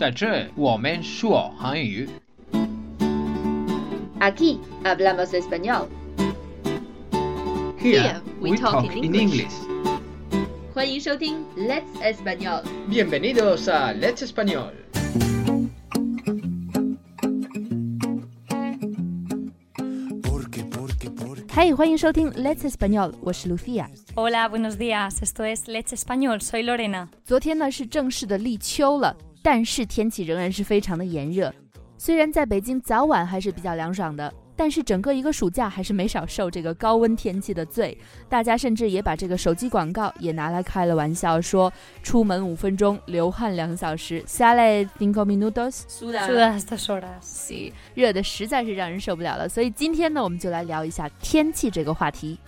在这我们说韩语。 Aquí hablamos español. Here we talk in English. 欢迎收听 Let's Español。 Bienvenidos a Let's Español. 嗨，欢迎收听 Let's Español，我是 Lucia。 Hola, buenos días. Esto es Leche Español. Soy Lorena. 昨天呢是正式的立秋了， 但是天气仍然是非常的炎热。虽然在北京早晚还是比较凉爽的，但是整个一个暑假还是没少受这个高温天气的罪。大家甚至也把这个手机广告也拿来开了玩笑，说出门五分钟，流汗两小时，sale cinco minutos。热的实在是让人受不了了。所以今天呢，我们就来聊一下天气这个话题。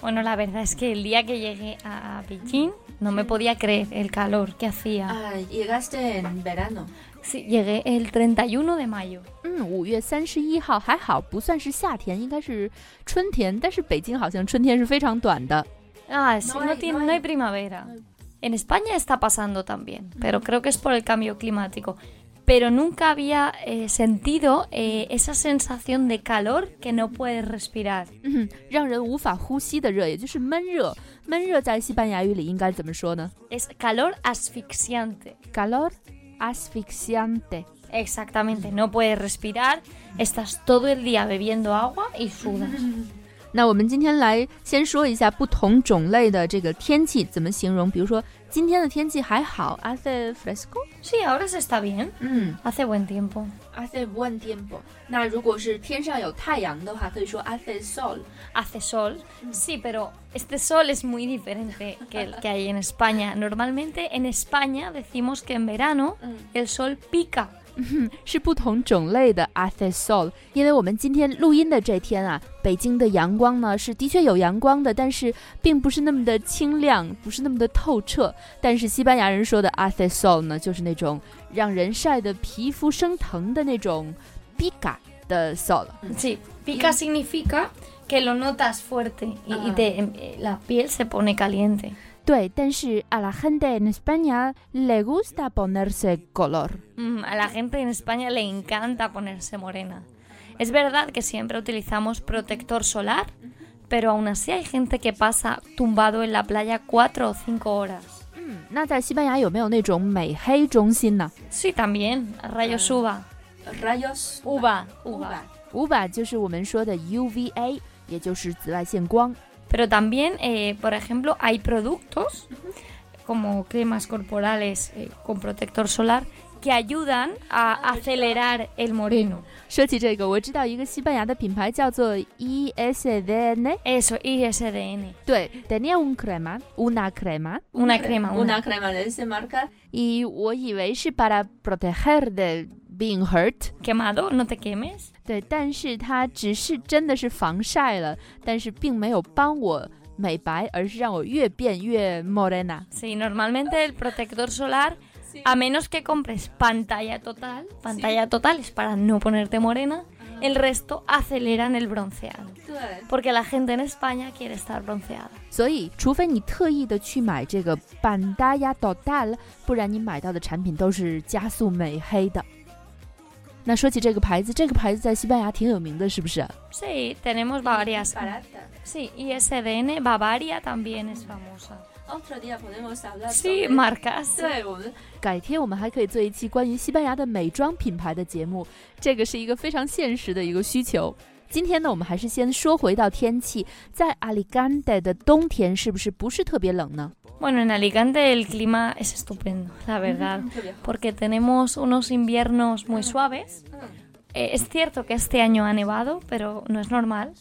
Bueno, la verdad es que el día que llegué a Beijing no me podía creer el calor que hacía. llegaste en verano。 Sí, llegué el 31 de mayo. 嗯，五月三十一号还好，不算是夏天，应该是春天。但是北京好像春天是非常短的。 Ah, sí, No no, hay- tiene- no no hay- hay primavera. En España está pasando también, pero creo que es por el cambio climático. Pero nunca había eh, sentido eh, esa sensación de calor que no puedes respirar. 嗯哼，让人无法呼吸的热，也就是闷热。闷热在西班牙语里应该怎么说呢 Es calor asfixiante. ？calor asfixiante。 Exactamente, no puedes respirar, estás todo el día bebiendo agua y sudas. 那我们今天来先说一下不同种类的这个天气怎么形容。比如说今天的天气还好，hace fresco。 Sí, ahora se está bien, 嗯 hace buen tiempo. ，hace buen tiempo。那如果是天上有太阳的话，可以说 hace sol。 Hace sol, sí, pero este sol es muy diferente que el que hay en España. Normalmente en España decimos que en verano el sol pica. 是不同种类的 hace sol，因为我们今天录音的这天啊，北京的阳光呢是的确有阳光的，但是并不是那么的清亮，不是那么的透彻。但是西班牙人说的 hace sol 呢，就是那种让人晒得皮肤生疼的那种 pica 的 sol。Sí, pica significa que lo notas fuerte y, y te- eh, la piel se pone caliente. 对，但是 a la gente en España le gusta ponerse color。 Mm, a la gente en España le encanta ponerse morena. Es verdad que siempre utilizamos protector solar, pero aún así hay gente que pasa tumbado en la playa cuatro o cinco horas. 嗯，那在西班牙有没有那种美黑中心呢 Sí, también, rayos UVA. ？rayos UVA, UVA. UVA 就是我们说的 UVA，也就是紫外线光。 Pero también, eh, por ejemplo, hay productos como cremas corporales eh, con protector solar que ayudan a acelerar el moreno. 说起这个，我知道一个西班牙的品牌叫做 ESDN， Eso, ISDN. 对，tenía un crema, una crema， Una crema, una. crema de esa marca，y 我以为是 para proteger de being hurt， Quemado, no te quemes. 对，但是它只是真的是防晒了，但是并没有帮我美白，而是让我越变越 morena。 Sí, normalmente el protector solar, a menos que compres pantalla total, pantalla total es para no ponerte morena, el resto aceleran el bronceado. 对， Porque la gente en España quiere estar bronceada. 所以除非你特意的去买这个 Bandaya Total，不然你买到的产品都是加速美黑的。 那说起这个牌子，这个牌子在西班牙挺有名的，是不是？Sí, tenemos varias. Sí, ISDN, Bavaria también es famosa. Sí, marcas. 对我们改天我们还可以做一期关于西班牙的美妆品牌的节目，这个是一个非常现实的一个需求。今天呢，我们还是先说回到天气，在阿里干戴的冬天是不是不是特别冷呢？Bueno, en Alicante el clima es estupendo, la verdad, porque tenemos unos inviernos muy suaves. Eh, es cierto que este año ha nevado, pero no es normal.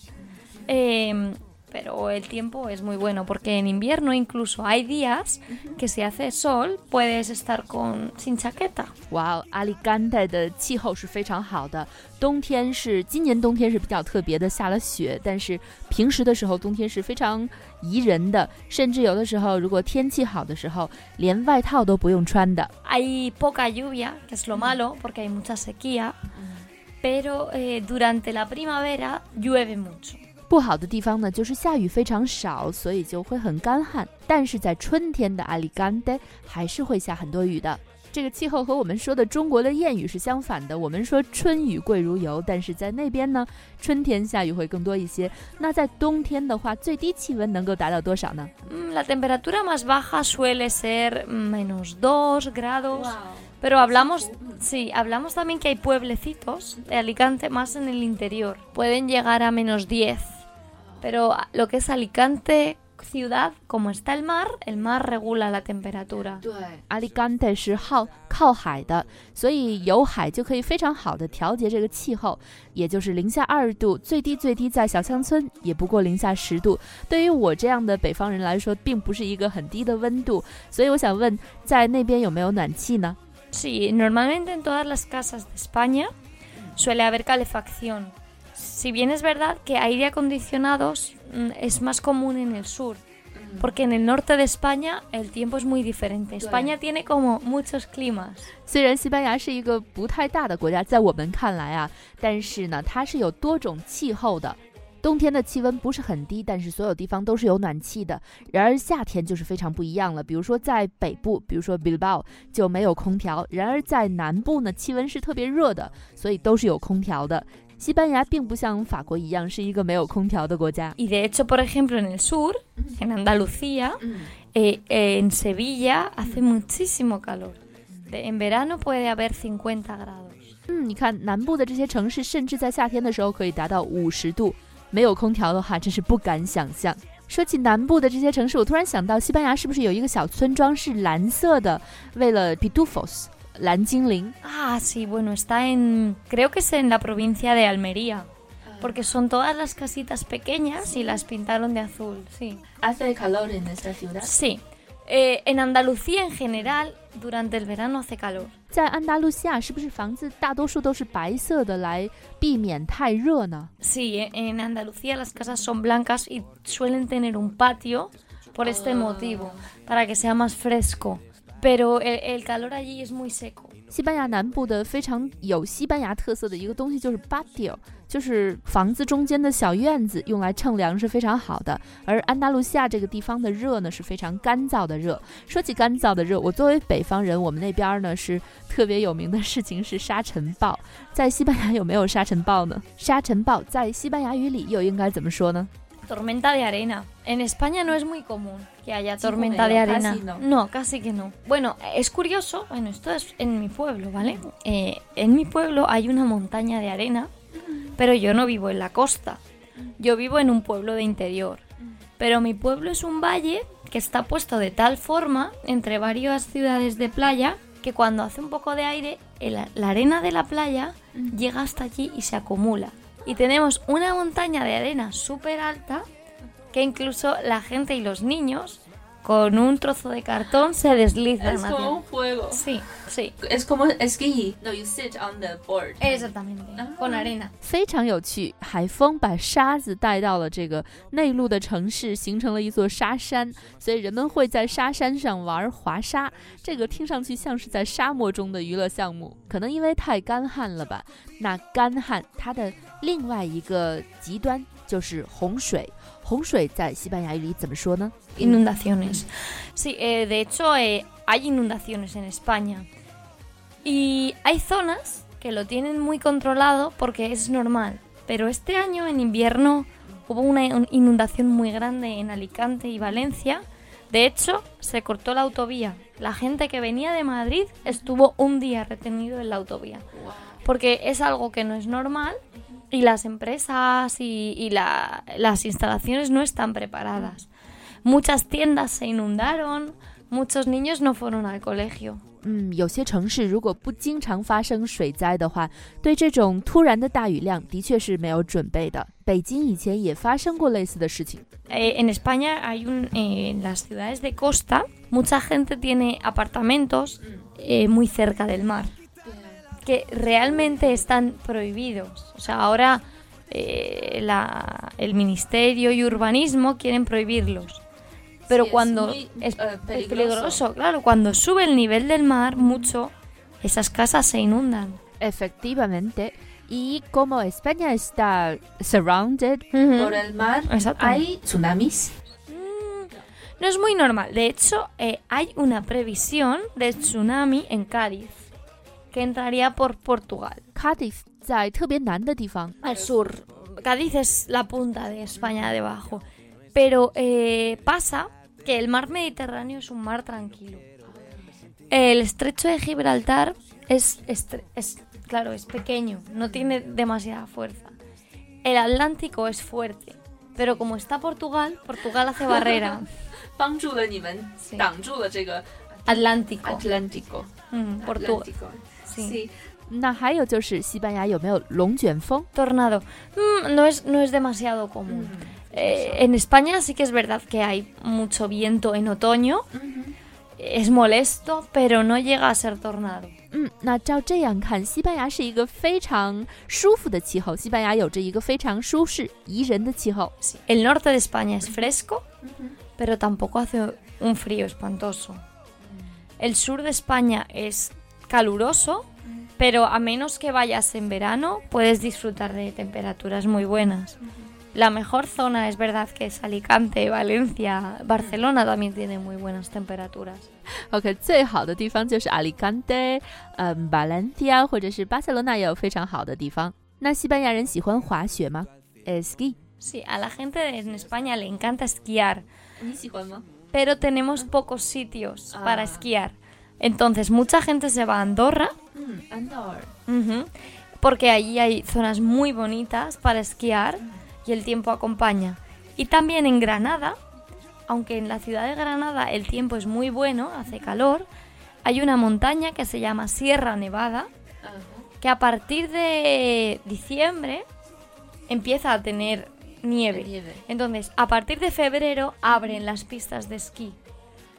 Eh, pero el tiempo es muy bueno, porque en invierno incluso hay días que si hace sol puedes estar con sin chaqueta. 哇哦，阿里干戴的气候是非常好的。冬天是今年冬天是比较特别的，下了雪，但是平时的时候冬天是非常宜人的，甚至有的时候如果天气好的时候，连外套都不用穿的。 Hay poca lluvia, que es lo malo, porque hay mucha sequía, pero eh, durante la primavera llueve mucho. 不好的地方呢，就是下雨非常少，所以就会很干旱。但是在春天的阿里干德还是会下很多雨的。这个气候和我们说的中国的谚语是相反的。我们说春雨贵如油，但是在那边呢，春天下雨会更多一些。那在冬天的话，最低气温能够达到多少呢？La temperatura más baja suele ser menos dos grados. Pero hablamos, sí, hablamos también que hay pueblecitos de Alicante más en el interior. Pueden llegar a menos 10. Pero lo que es Alicante ciudad, como está el mar, el mar regula la temperatura. 对，Alicante 是靠靠海的，所以有海就可以非常好的调节这个气候，也就是零下二度，最低最低在小乡村也不过零下十度。对于我这样的北方人来说，并不是一个很低的温度。所以我想问，在那边有没有暖气呢？Sí, normalmente en todas las casas de España suele haber calefacción. Si bien es verdad que aire acondicionados mm, es más común en el sur, porque en el norte de España el tiempo es muy diferente. España tiene como muchos climas. 虽然西班牙是一个不太大的国家，在我们看来啊，但是呢，它是有多种气候的。冬天的气温不是很低，但是所有地方都是有暖气的。然而夏天就是非常不一样了。比如说在北部，比如说 Bilbao 就没有空调。然而在南部呢，气温是特别热的，所以都是有空调的。西班牙并不像法国一样是一个没有空调的国家。Y de hecho, por ejemplo, en el sur, en Andalucía, eh, en Sevilla hace muchísimo calor. En verano puede haber 50 grados. 嗯，你看南部的这些城市，甚至在夏天的时候可以达到五十度。没有空调的话，真是不敢想象。说起南部的这些城市，我突然想到，西班牙是不是有一个小村庄是蓝色的？为了 Pitufos。Ah, sí, bueno, está en. Creo que es en la provincia de Almería. Porque son todas las casitas pequeñas y las pintaron de azul, sí. ¿Hace calor en esta ciudad? Sí. Eh, en Andalucía en general, durante el verano hace calor. Sí, en Andalucía las casas son blancas y suelen tener un patio por este motivo, para que sea más fresco. Pero el, el calor allí es muy seco. 西班牙南部的非常有西班牙特色的一个东西就是 b a t i o 就是房子中间的小院子，用来乘凉是非常好的。而安达卢西亚这个地方的热呢是非常干燥的热。说起干燥的热，我作为北方人，我们那边呢是特别有名的事情是沙尘暴。在西班牙有没有沙尘暴呢？沙尘暴在西班牙语里又应该怎么说呢？tormenta de arena. En España no es muy común que haya tormenta de arena. no. casi que no. Bueno, es curioso, bueno, esto es en mi pueblo, ¿vale? Eh, en mi pueblo hay una montaña de arena, pero yo no vivo en la costa. Yo vivo en un pueblo de interior. Pero mi pueblo es un valle que está puesto de tal forma entre varias ciudades de playa que cuando hace un poco de aire, la arena de la playa llega hasta allí y se acumula y tenemos una montaña de arena súper alta que incluso la gente y los niños con un trozo de cartón se deslizan. Es como un juego. Sí, sí. Es como esquí. No, you sit on the board. Exactamente. Con arena. 非常有趣，海风把沙子带到了这个内陆的城市，形成了一座沙山，所以人们会在沙山上玩滑沙。这个听上去像是在沙漠中的娱乐项目，可能因为太干旱了吧？那干旱它的另外一个极端就是洪水。洪水在西班牙语里怎么说呢？Inundaciones. Sí, eh, de hecho eh, hay inundaciones en España. Y hay zonas que lo tienen muy controlado porque es normal. Pero este año en invierno hubo una inundación muy grande en Alicante y Valencia. De hecho, se cortó la autovía. La gente que venía de Madrid estuvo un día retenido en la autovía. Porque es algo que no es normal y las empresas y, y la, las instalaciones no están preparadas. Muchas tiendas se inundaron, muchos niños no fueron al colegio. 嗯，有些城市如果不经常发生水灾的话，对这种突然的大雨量的确是没有准备的。北京以前也发生过类似的事情。Eh, en España hay un, eh, en las ciudades de costa, mucha gente tiene apartamentos eh, muy cerca del mar que realmente están prohibidos. O sea, ahora eh, la, el Ministerio y Urbanismo quieren prohibirlos. Pero cuando es, es, uh, peligroso. peligroso, claro, cuando sube el nivel del mar mucho, esas casas se inundan. Efectivamente. Y como España está surrounded uh -huh. por el mar, Exacto. ¿hay tsunamis? No es muy normal. De hecho, eh, hay una previsión de tsunami en Cádiz, que entraría por Portugal. Cádiz Al sur. Cádiz es la punta de España debajo. Pero eh, pasa que el mar Mediterráneo es un mar tranquilo. El estrecho de Gibraltar es, es, claro, es pequeño, no tiene demasiada fuerza. El Atlántico es fuerte, pero como está Portugal, Portugal hace barrera. Atlántico. Atlántico. Mm, sí. Sí. 那还有就是西班牙有没有龙卷风？ Tornado. Mm, no, es, no es demasiado común. Eh, en España sí que es verdad que hay mucho viento en otoño. Es molesto, pero no llega a ser tornado. 嗯，那照这样看，西班牙是一个非常舒服的气候。西班牙有着一个非常舒适、宜人的气候。 Sí. El norte de España es fresco, pero tampoco hace un frío espantoso. El sur de España es caluroso, pero a menos que vayas en verano, puedes disfrutar de temperaturas muy buenas. La mejor zona es verdad que es Alicante, Valencia, Barcelona también tiene muy buenas temperaturas. OK，最好的地方就是阿里甘德，嗯，巴兰蒂亚或者是巴塞罗那也有非常好的地方。那西班牙人喜欢滑雪吗？ski。 Sí, a la gente en España le encanta esquiar, 你喜欢吗？ pero tenemos pocos sitios para Ah. esquiar. Entonces, mucha gente se va a Andorra. Mm, Porque allí hay zonas muy bonitas para esquiar mm. y el tiempo acompaña. Y también en Granada, aunque en la ciudad de Granada el tiempo es muy bueno, hace calor, hay una montaña que se llama Sierra Nevada, que a partir de diciembre empieza a tener nieve. Entonces, a partir de febrero abren las pistas de esquí.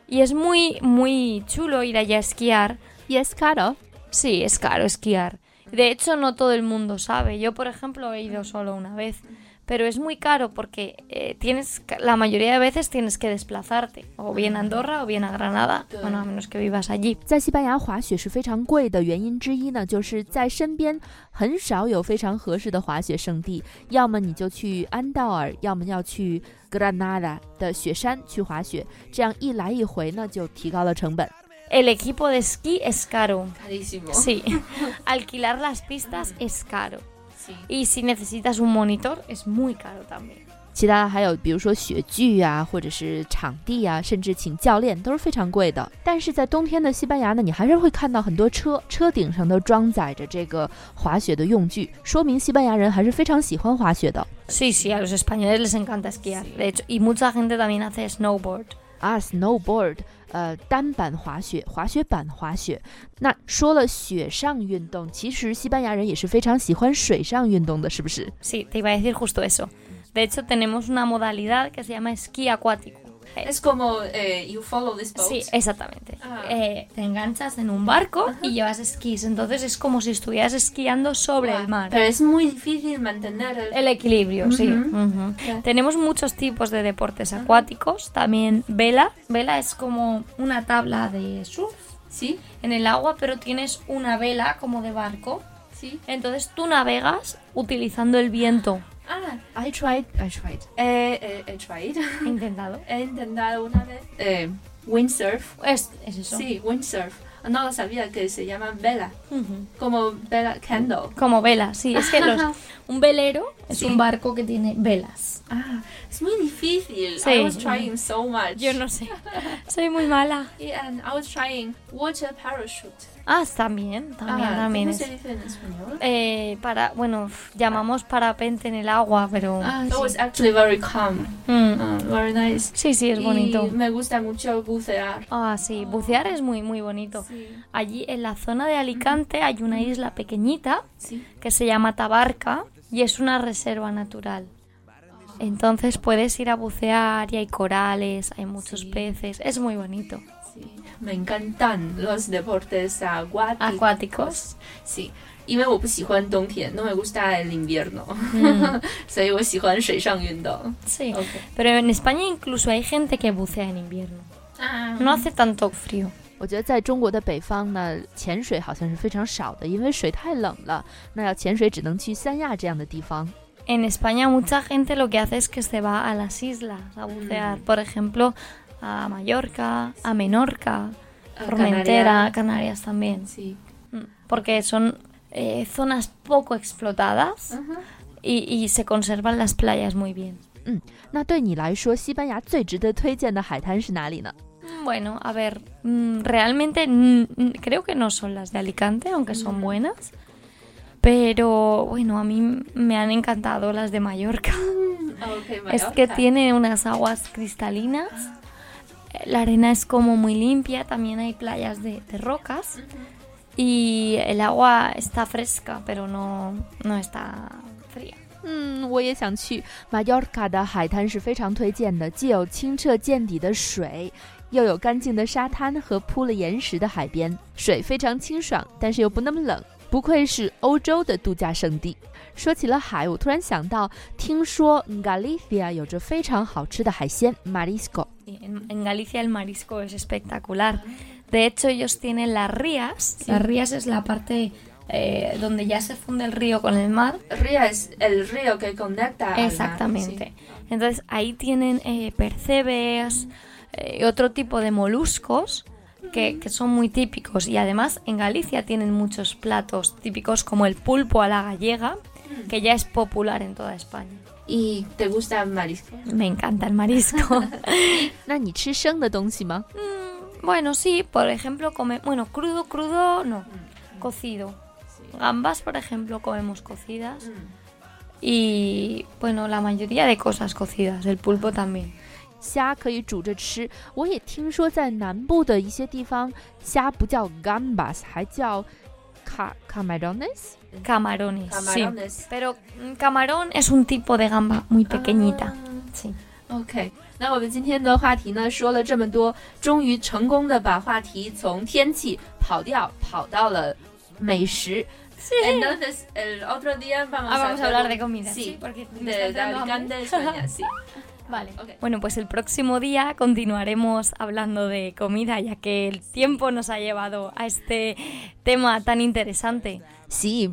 Y es muy, muy chulo ir allá a esquiar Yes, caro。Sí, es caro esquiar. De hecho, no todo el mundo sabe. Yo, por ejemplo, he ido solo una vez Pero es muy caro porque eh, tienes que- la mayoría de veces tienes que desplazarte. O bien a Andorra o bien a Granada. Bueno, a menos que vivas allí. 在西班牙滑雪是非常贵的原因之一呢，就是在身边很少有非常合适的滑雪胜地，要么你就去安道尔，要么要去 Granada 的雪山去滑雪，这样一来一回呢，就提高了成本。 El equipo de esquí es caro. Carísimo. Sí. Alquilar las pistas es caro. Sí. Y si necesitas un monitor, es muy caro también. 其他还有比如说雪具啊，或者是场地啊，甚至请教练都是非常贵的。但是在冬天的西班牙呢，你还是会看到很多车，车顶上都装载着这个滑雪的用具，说明西班牙人还是非常喜欢滑雪的。 Sí, sí, a los españoles les encanta esquiar. De hecho, y mucha gente también hace snowboard. 啊，snowboard， 呃，单板滑雪、滑雪板滑雪。那说了雪上运动，其实西班牙人也是非常喜欢水上运动的，是不是？Sí, te iba a decir justo eso. De hecho, tenemos una modalidad que se llama esquí acuático. Es como eh, you follow this boat. Sí, exactamente. Ah. Eh, te enganchas en un barco y llevas esquís. Entonces es como si estuvieras esquiando sobre el mar. Pero es muy difícil mantener el... El equilibrio, sí. Tenemos muchos tipos de deportes acuáticos. También vela. Vela es como una tabla de surf Sí, en el agua, pero tienes una vela como de barco. sí. Entonces tú navegas utilizando el viento. I tried, I tried. Eh, eh, he tried. He intentado. He intentado una vez eh, windsurf. Es, es eso. Sí, windsurf. No lo sabía que se llama vela, como vela candle. Como vela, sí. Es que los- un velero es Sí. un barco que tiene velas. Ah, es muy difícil. Sí. I was trying so much. Yo no sé. Soy muy mala. Yeah, and I was trying water parachute. Ah, también, también, ah, también. ¿Cómo es- se dice en español? Eh, para, bueno, llamamos parapente en el agua, pero... Ah, that was actually very calm. Mm. Ah, very nice. Sí, sí, es bonito. Y me gusta mucho bucear. Ah, sí, bucear es muy, muy bonito. Sí. Allí en la zona de Alicante hay una isla pequeñita Sí. que se llama Tabarca y es una reserva natural. Entonces puedes ir a bucear y hay corales, hay muchos Sí. peces, es muy bonito. Sí, me encantan los deportes acuáticos. Acuáticos. Sí, 因为我不喜欢冬天，no me gusta el invierno，、 Mm. 所以我喜欢水上运动。 Sí, OK， pero en España incluso hay gente que bucea en invierno. 啊 No hace tanto frío. 我觉得在中国的北方呢，潜水好像是非常少的，因为水太冷了。那要潜水只能去三亚这样的地方。 en España mucha gente lo que hace es que se va a las islas a bucear, mm. por ejemplo, a Mallorca, a Menorca, a Formentera, Canarias. También. Mm, porque son eh, zonas poco explotadas y, se conservan las playas muy bien. Mm. Bueno, a ver, realmente creo que no son las de Alicante, aunque son buenas. Pero bueno, a mí me han encantado las de Mallorca. OK， Es que tiene unas aguas cristalinas. eh, La arena es como muy limpia, también hay playas de, de rocas. Y el agua está fresca, pero no, no está fría. 嗯，我也想去。Mallorca 的海滩是非常推荐的，既有清澈见底的水，又有干净的沙滩和铺了岩石的海边，水非常清爽，但是又不那么冷， 不愧是欧洲的度假胜地。说起了海，我突然想到，听说 Galicia 有着非常好吃的海鲜 marisco。 Y En, en Galicia el marisco es espectacular. De hecho, ellos tienen las rías. Las rías es la parte eh, donde ya se funde el río con el mar. Río es el río que conecta. al mar, Exactamente. Entonces ahí tienen eh, percebes eh, y otro tipo de moluscos que, son muy típicos y además en Galicia tienen muchos platos típicos como el pulpo a la gallega, que ya es popular en toda España. ¿Y te gusta el marisco? Me encanta el marisco. mm, bueno, sí, por ejemplo, come, bueno, crudo, crudo, no, cocido. Gambas, por ejemplo, comemos cocidas. Mm. Y bueno, la mayoría de cosas cocidas, el pulpo también. 虾可以煮着吃。我也听说在南部的一些地方，虾不叫 gambas，还叫 ca camarones。Camarones, sí. Camarones. Pero mm, camarón es un tipo de gamba muy pequeñita. Sí. OK，那我们今天的话题呢，说了这么多，终于成功的把话题从天气跑掉跑到了美食。Entonces, el otro día vamos, Ah, vamos a hacer hablar un- de comida. Sí, porque me de, está de entrando hambre. Alicante, España, sí. Vale. Bueno, pues el próximo día continuaremos hablando de comida, ya que el tiempo nos ha llevado a este tema tan interesante. Sí,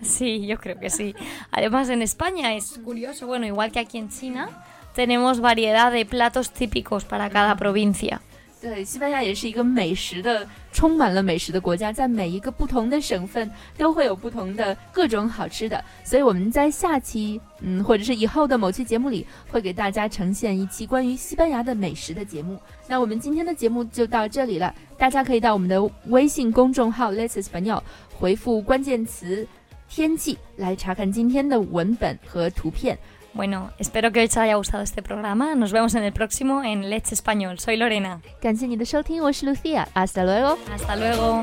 Sí, yo creo que sí. Además, en España es curioso, bueno, igual que aquí en China, tenemos variedad de platos típicos para cada provincia. 对，西班牙也是一个美食的，充满了美食的国家，在每一个不同的省份都会有不同的各种好吃的，所以我们在下期，嗯，或者是以后的某期节目里，会给大家呈现一期关于西班牙的美食的节目。那我们今天的节目就到这里了，大家可以到我们的微信公众号 Let's Español 回复关键词“天气”来查看今天的文本和图片。Bueno, espero que os haya gustado este programa. Nos vemos en el próximo en Let's Español. Soy Lorena. Lucía. Hasta luego. Hasta luego.